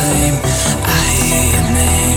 same. I am.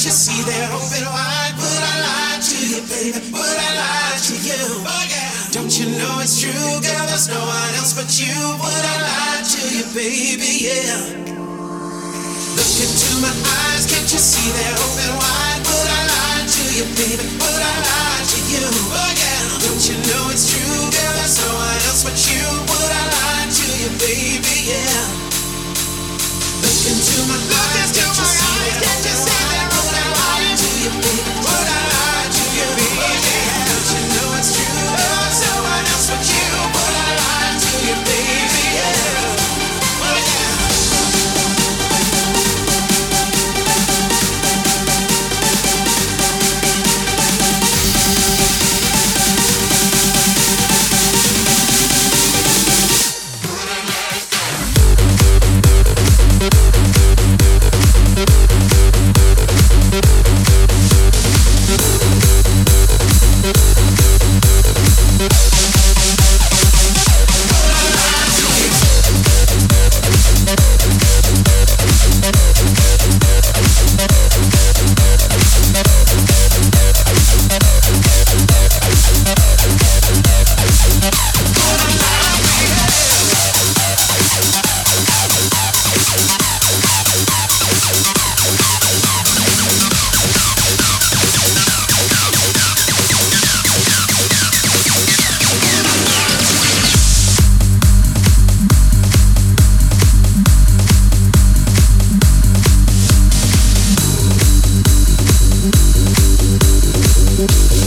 Can't you see they're open wide? Would I lie to you, baby? Would I lie to you? Oh yeah. Don't you know it's true, girl? There's no one else but you. Would I lie to you, baby? Yeah. Look into my eyes, can't you see they're open wide? Would I lie to you, baby? Would I lie to you? Oh yeah. Don't you know it's true, girl? There's no one else but you. Would I lie to you, baby? Yeah. Look into my eyes, can't you see they're open wide? Would I lie Look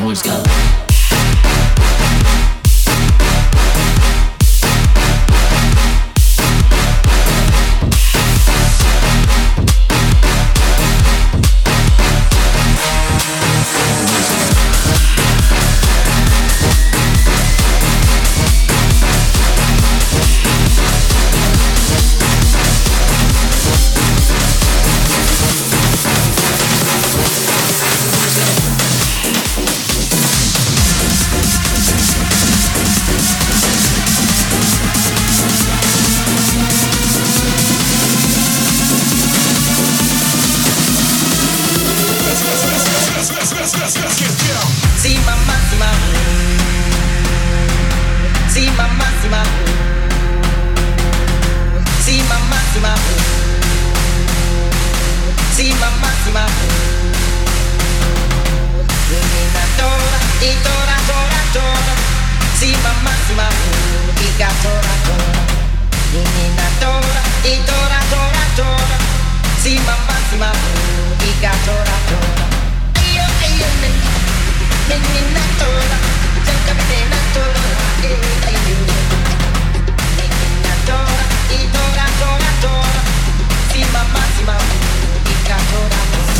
always go. がトラトラみんなトライトラトラトラつままつまむいがトラトラあいよあいよねみんなトラじゃかみてなトラえあいよみんなトライトラトラトラつままつまむいがトラトラ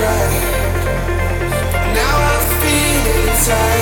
try. Now I feel inside.